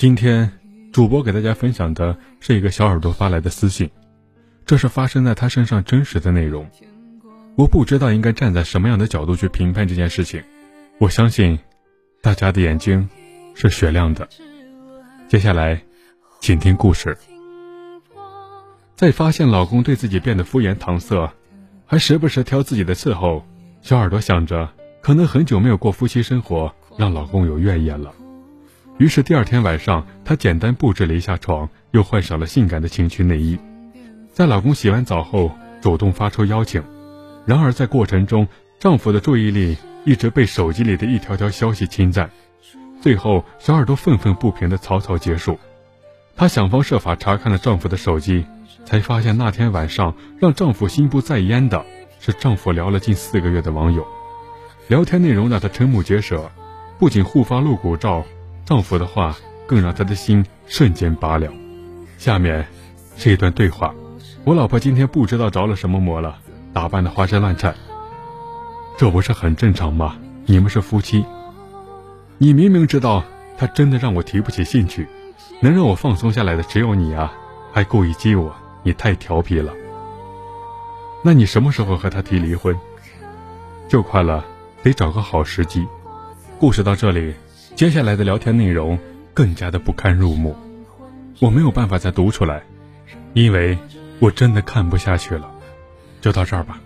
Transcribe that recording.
今天，主播给大家分享的是一个小耳朵发来的私信，这是发生在他身上真实的内容。我不知道应该站在什么样的角度去评判这件事情。我相信，大家的眼睛是雪亮的。接下来，请听故事。在发现老公对自己变得敷衍搪塞，还时不时挑自己的刺后，小耳朵想着，可能很久没有过夫妻生活，让老公有怨言了。于是第二天晚上，她简单布置了一下床，又换上了性感的情趣内衣，在老公洗完澡后，主动发出邀请。然而在过程中，丈夫的注意力一直被手机里的一条条消息侵占，最后小耳朵愤愤不平的草草结束。她想方设法查看了丈夫的手机，才发现那天晚上让丈夫心不在焉的是丈夫聊了近四个月的网友，聊天内容让她瞠目结舌，不仅互发露骨照。丈夫的话更让她的心瞬间拔凉。下面是一段对话：我老婆今天不知道着了什么魔了，打扮的花枝乱颤。这不是很正常吗？你们是夫妻，你明明知道他真的让我提不起兴趣，能让我放松下来的只有你啊，还故意激我，你太调皮了。那你什么时候和他提离婚？就快了，得找个好时机。故事到这里。接下来的聊天内容更加的不堪入目，我没有办法再读出来，因为我真的看不下去了。就到这儿吧。